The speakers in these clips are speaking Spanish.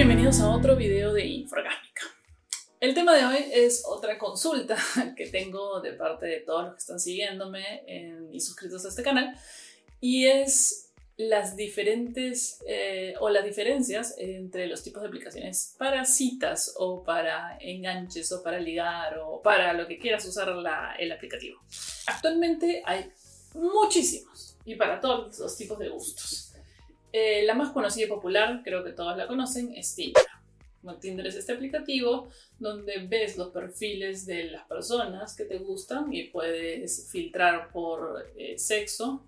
bienvenidos a otro video de Inforgásmica. El tema de hoy es otra consulta que tengo de parte de todos los que están siguiéndome y suscritos a este canal y es las diferentes eh, o las diferencias entre los tipos de aplicaciones para citas o para enganches o para ligar o para lo que quieras usar el aplicativo. Actualmente hay muchísimos y para todos los tipos de gustos. Eh, la más conocida y popular, creo que todos la conocen, es Tinder. Tinder es este aplicativo donde ves los perfiles de las personas que te gustan y puedes filtrar por eh, sexo,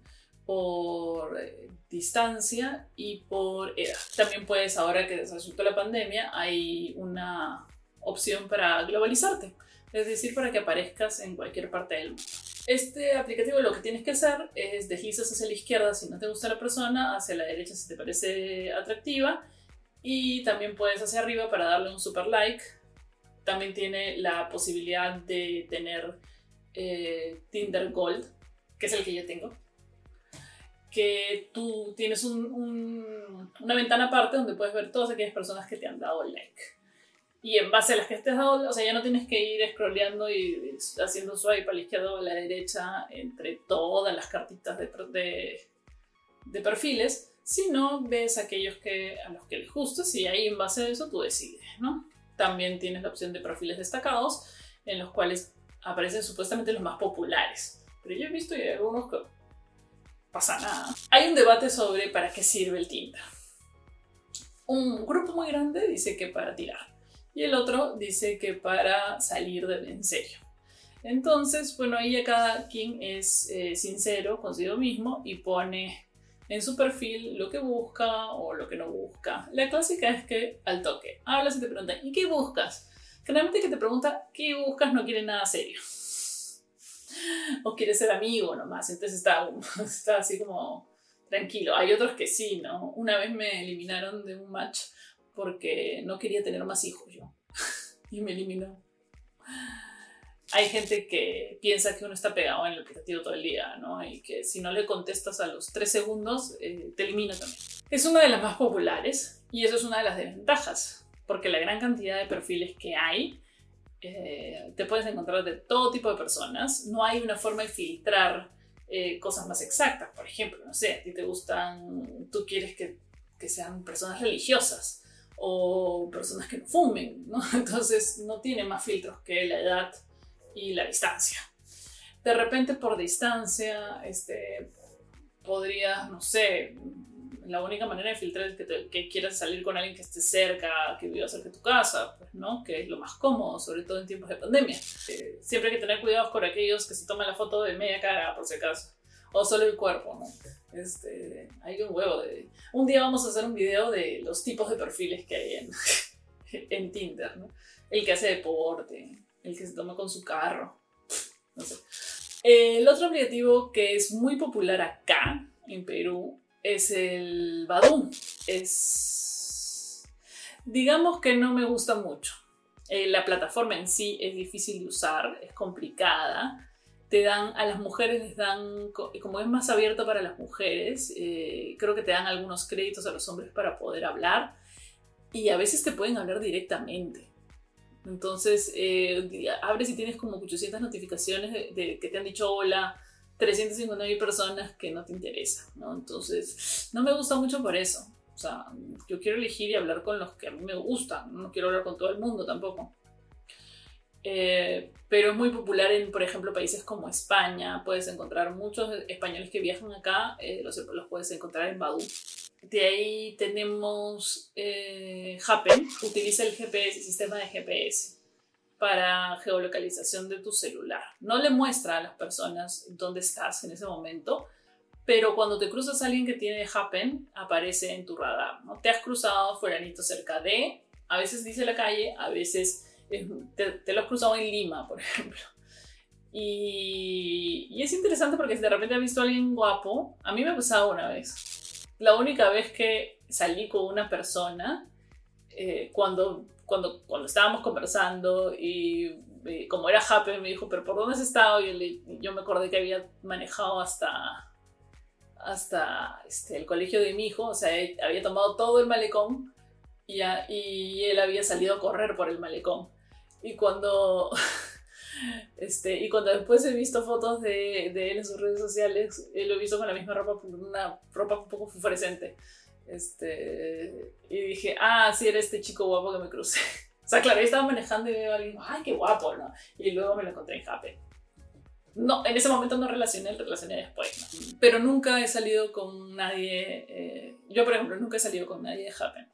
por eh, distancia y por edad. También puedes, ahora que resultó la pandemia, hay una opción para globalizarte, es decir, para que aparezcas en cualquier parte del mundo. Este aplicativo lo que tienes que hacer es deslizas hacia la izquierda si no te gusta la persona, hacia la derecha si te parece atractiva y también puedes hacia arriba para darle un super like. También tiene la posibilidad de tener eh, Tinder Gold, que es el que yo tengo. Que tú tienes una ventana aparte donde puedes ver todas aquellas personas que te han dado like y en base a las que estés dado, o sea, ya no tienes que ir scrolleando y haciendo swipe a la izquierda o a la derecha entre todas las cartitas de, de, de perfiles, sino ves aquellos que, a los que les gustas y ahí en base a eso tú decides, ¿no? También tienes la opción de perfiles destacados, en los cuales aparecen supuestamente los más populares. Pero yo he visto y hay algunos que pasa nada. Hay un debate sobre para qué sirve el Tinder. Un grupo muy grande dice que para tirar y el otro dice que para salir de en serio. Entonces, bueno, ahí ya cada quien es eh, sincero consigo mismo y pone en su perfil lo que busca o lo que no busca. La clásica es que al toque, hablas y te preguntan, ¿y qué buscas? Generalmente que te pregunta, ¿qué buscas? No quiere nada serio. O quiere ser amigo nomás, entonces está, está así como tranquilo. Hay otros que sí, ¿no? Una vez me eliminaron de un match porque no quería tener más hijos yo. y me eliminó. Hay gente que piensa que uno está pegado en el aplicativo todo el día, ¿no? Y que si no le contestas a los tres segundos, eh, te elimina también. Es una de las más populares y eso es una de las desventajas, porque la gran cantidad de perfiles que hay, eh, te puedes encontrar de todo tipo de personas. No hay una forma de filtrar eh, cosas más exactas. Por ejemplo, no sé, a ti te gustan, tú quieres que, que sean personas religiosas o personas que no fumen. Entonces no tiene más filtros que la edad y la distancia. De repente por distancia, este, podrías, no sé, la única manera de filtrar es que, quieras salir con alguien que esté cerca, que viva cerca de tu casa, pues, ¿no? Que es lo más cómodo, sobre todo en tiempos de pandemia. Eh, siempre hay que tener cuidado con aquellos que se toman la foto de media cara, por si acaso, o solo el cuerpo. Este, hay un huevo. Un día vamos a hacer un video de los tipos de perfiles que hay en, en Tinder, ¿no? El que hace deporte, el que se toma con su carro. El otro aplicativo que es muy popular acá, en Perú, es el Badum. Es... Digamos que no me gusta mucho. Eh, la plataforma en sí es difícil de usar, es complicada te dan, a las mujeres les dan, como es más abierto para las mujeres, eh, creo que te dan algunos créditos a los hombres para poder hablar y a veces te pueden hablar directamente. Entonces, eh, abres y tienes como 800 notificaciones de, que te han dicho hola, 350.000 personas que no te interesan, ¿no? Entonces, no me gusta mucho por eso. O sea, yo quiero elegir y hablar con los que a mí me gustan, no quiero hablar con todo el mundo tampoco. Eh, pero es muy popular en, por ejemplo, países como España. Puedes encontrar muchos españoles que viajan acá, eh, los, los, puedes encontrar en Badu. De ahí tenemos eh, Happen, utiliza el GPS, el sistema de GPS para geolocalización de tu celular. No le muestra a las personas dónde estás en ese momento, pero cuando te cruzas a alguien que tiene Happen, aparece en tu radar. ¿no? Te has cruzado fueranito cerca de, a veces dice la calle, a veces te, lo has cruzado en Lima, por ejemplo. Y, y, es interesante porque si de repente has visto a alguien guapo, a mí me ha pasado una vez. La única vez que salí con una persona, eh, cuando, cuando, cuando estábamos conversando y eh, como era happy, me dijo, pero ¿por dónde has estado? Y yo, me acordé que había manejado hasta, hasta este, el colegio de mi hijo, o sea, había tomado todo el malecón Y, ya, y él había salido a correr por el malecón. Y cuando, este, y cuando después he visto fotos de, de él en sus redes sociales, lo he visto con la misma ropa, una ropa un poco fluorescente. Este, y dije, ah, sí, era este chico guapo que me crucé. O sea, claro, yo estaba manejando y veo a alguien, ay, qué guapo, ¿no? Y luego me lo encontré en Happy. No, en ese momento no relacioné, relacioné después. Pero nunca he salido con nadie. Eh, yo, por ejemplo, nunca he salido con nadie de Happen.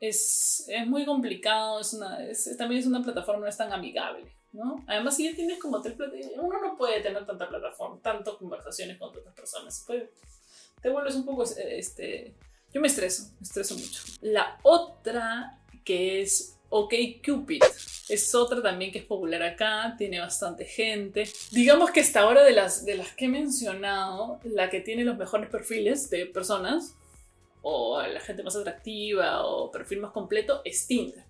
Es, es muy complicado, es una, es, también es una plataforma, no es tan amigable. ¿no? Además, si ya tienes como tres plataformas, uno no puede tener tanta plataforma, tantas conversaciones con otras personas. te vuelves un poco. Este, yo me estreso, me estreso mucho. La otra que es OK Cupid. Es otra también que es popular acá, tiene bastante gente. Digamos que hasta ahora de las, de las que he mencionado, la que tiene los mejores perfiles de personas, o la gente más atractiva, o perfil más completo, es Tinder.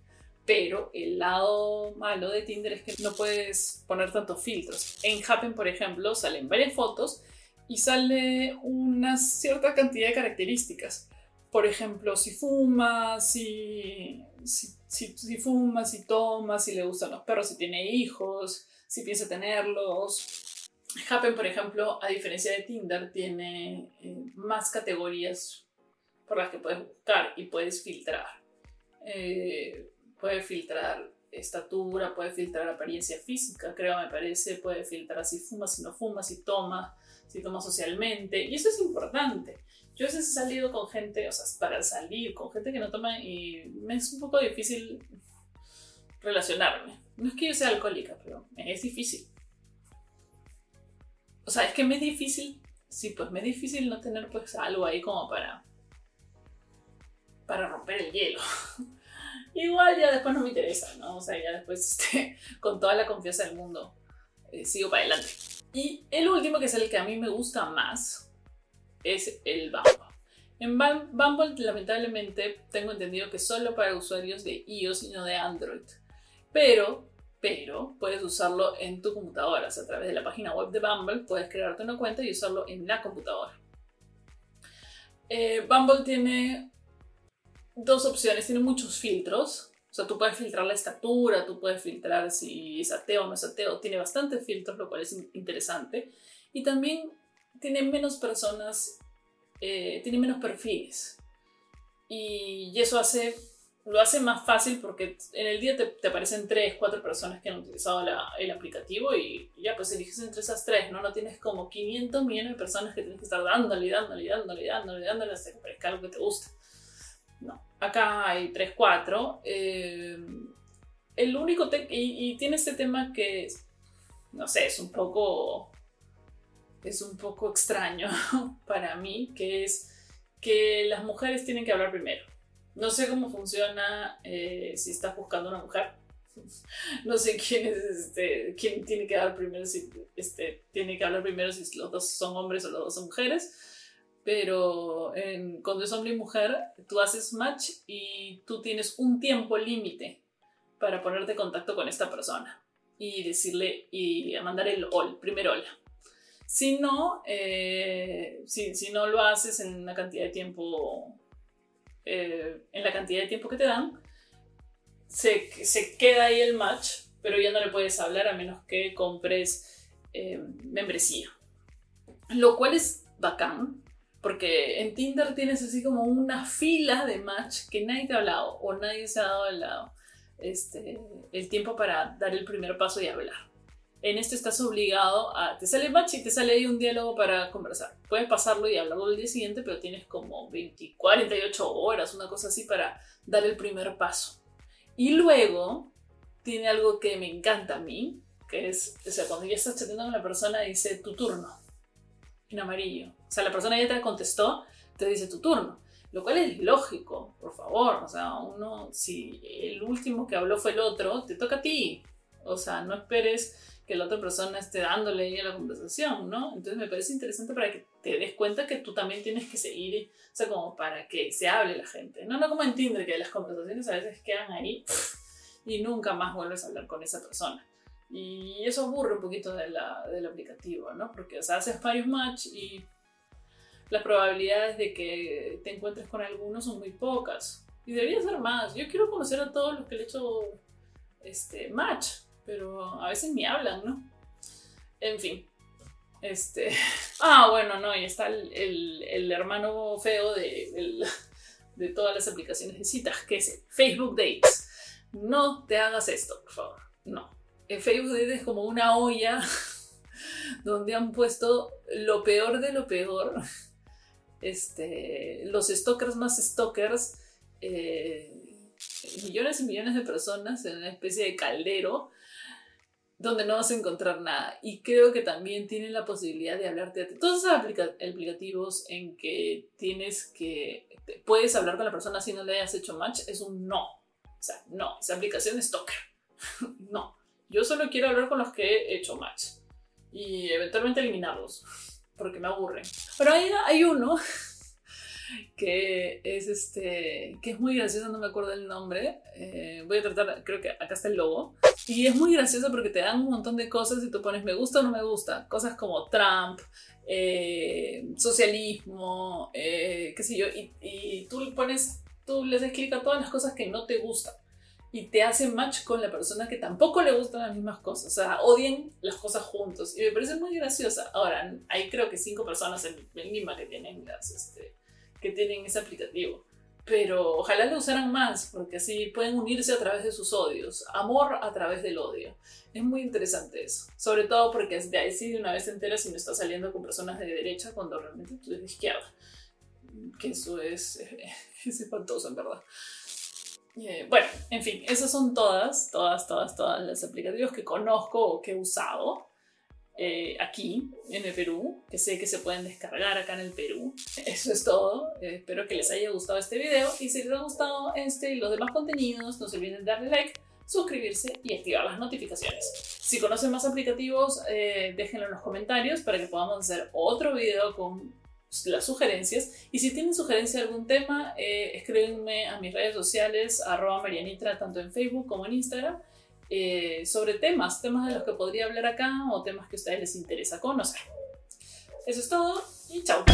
Pero el lado malo de Tinder es que no puedes poner tantos filtros. En Happen, por ejemplo, salen varias fotos y sale una cierta cantidad de características. Por ejemplo, si fuma, si, si si, si fuma, si toma, si le gustan los perros, si tiene hijos, si piensa tenerlos. Happen, por ejemplo, a diferencia de Tinder, tiene eh, más categorías por las que puedes buscar y puedes filtrar. Eh, puedes filtrar estatura, puedes filtrar apariencia física, creo, me parece, puede filtrar si fuma, si no fuma, si toma, si toma socialmente. Y eso es importante. Yo a veces he salido con gente, o sea, para salir con gente que no toma y me es un poco difícil relacionarme. No es que yo sea alcohólica, pero es difícil. O sea, es que me es difícil, sí, pues me es difícil no tener pues algo ahí como para para romper el hielo. Igual ya después no me interesa, ¿no? O sea, ya después este, con toda la confianza del mundo eh, sigo para adelante. Y el último, que es el que a mí me gusta más, es el Bumble. En Bumble, lamentablemente, tengo entendido que solo para usuarios de iOS y no de Android. Pero, pero, puedes usarlo en tu computadora. a través de la página web de Bumble puedes crearte una cuenta y usarlo en la computadora. Eh, Bumble tiene dos opciones, tiene muchos filtros. O sea, tú puedes filtrar la estatura, tú puedes filtrar si es ateo o no es ateo. Tiene bastantes filtros, lo cual es interesante. Y también tiene menos personas, eh, tiene menos perfiles. Y, eso hace, lo hace más fácil porque en el día te, te aparecen 3, 4 personas que han utilizado el aplicativo y ya pues eliges entre esas 3, ¿no? No tienes como 500 millones de personas que tienes que estar dándole, dándole, dándole, dándole, dándole hasta que aparezca algo que te guste. No, acá hay 3, 4. Eh, el único, y, y tiene este tema que, no sé, es un poco es un poco extraño para mí, que es que las mujeres tienen que hablar primero. No sé cómo funciona eh, si estás buscando una mujer. No sé quién es este, quién tiene que hablar primero, si este, tiene que hablar primero si los dos son hombres o los dos son mujeres. Pero en, cuando es hombre y mujer, tú haces match y tú tienes un tiempo límite para ponerte en contacto con esta persona y decirle y mandar el all, primer hola. Si no, eh, si, si, no lo haces en una cantidad de tiempo, eh, en la cantidad de tiempo que te dan, se, se, queda ahí el match, pero ya no le puedes hablar a menos que compres eh, membresía. Lo cual es bacán, porque en Tinder tienes así como una fila de match que nadie te ha hablado o nadie se ha dado el, este, el tiempo para dar el primer paso y hablar. En esto estás obligado a. Te sale match y te sale ahí un diálogo para conversar. Puedes pasarlo y hablarlo el día siguiente, pero tienes como 20, 48 horas, una cosa así, para dar el primer paso. Y luego tiene algo que me encanta a mí, que es, o sea, cuando ya estás chateando con la persona, dice tu turno, en amarillo. O sea, la persona ya te contestó, te dice tu turno. Lo cual es lógico, por favor. O sea, uno, si el último que habló fue el otro, te toca a ti. O sea, no esperes que la otra persona esté dándole ahí a la conversación, ¿no? Entonces me parece interesante para que te des cuenta que tú también tienes que seguir, o sea, como para que se hable la gente. No, no como en Tinder, que las conversaciones a veces quedan ahí y nunca más vuelves a hablar con esa persona. Y eso aburre un poquito de la, del aplicativo, ¿no? Porque, o sea, haces varios match y las probabilidades de que te encuentres con alguno son muy pocas. Y debería ser más. Yo quiero conocer a todos los que le he hecho este, match, pero a veces ni hablan, ¿no? En fin. Este. Ah, bueno, no, y está el, hermano feo de, de todas las aplicaciones de citas, que es Facebook Dates. No te hagas esto, por favor. No. Facebook es como una olla donde han puesto lo peor de lo peor. Este, los stalkers más stalkers. Eh, millones y millones de personas en una especie de caldero donde no vas a encontrar nada. Y creo que también tienen la posibilidad de hablarte de todos esos aplicativos en que tienes que, puedes hablar con la persona si no le hayas hecho match, es un no. O sea, no, esa aplicación es stalker. no, yo solo quiero hablar con los que he hecho match y eventualmente eliminarlos porque me aburren. Pero hay, hay uno que es este, que es muy gracioso, no me acuerdo el nombre. Eh, voy a tratar, creo que acá está el logo. Y es muy gracioso porque te dan un montón de cosas y tú pones me gusta o no me gusta. Cosas como Trump, eh, socialismo, eh, qué sé yo. Y, y tú pones, tú les clic a todas las cosas que no te gustan y te hace match con la persona que tampoco le gustan las mismas cosas. O sea, odian las cosas juntos. Y me parece muy graciosa. Ahora, hay creo que cinco personas en, Lima que tienen, las, este, que tienen ese aplicativo. Pero ojalá lo usaran más, porque así pueden unirse a través de sus odios. Amor a través del odio. Es muy interesante eso. Sobre todo porque de ahí sí de una vez entera si no estás saliendo con personas de derecha cuando realmente tú eres de izquierda. Que eso es, es espantoso, en verdad. Eh, bueno, en fin, esas son todas, todas, todas, todas las aplicativos que conozco o que he usado eh, aquí en el Perú, que sé que se pueden descargar acá en el Perú. Eso es todo. Eh, espero que les haya gustado este video y si les ha gustado este y los demás contenidos, no se olviden de darle like, suscribirse y activar las notificaciones. Si conocen más aplicativos, déjenlo en los comentarios para que podamos hacer otro video con las sugerencias. Y si tienen sugerencia de algún tema, eh, escríbenme a mis redes sociales, arroba Marianitra, tanto en Facebook como en Instagram, eh, sobre temas, temas de los que podría hablar acá o temas que a ustedes les interesa conocer. Eso es todo y chao.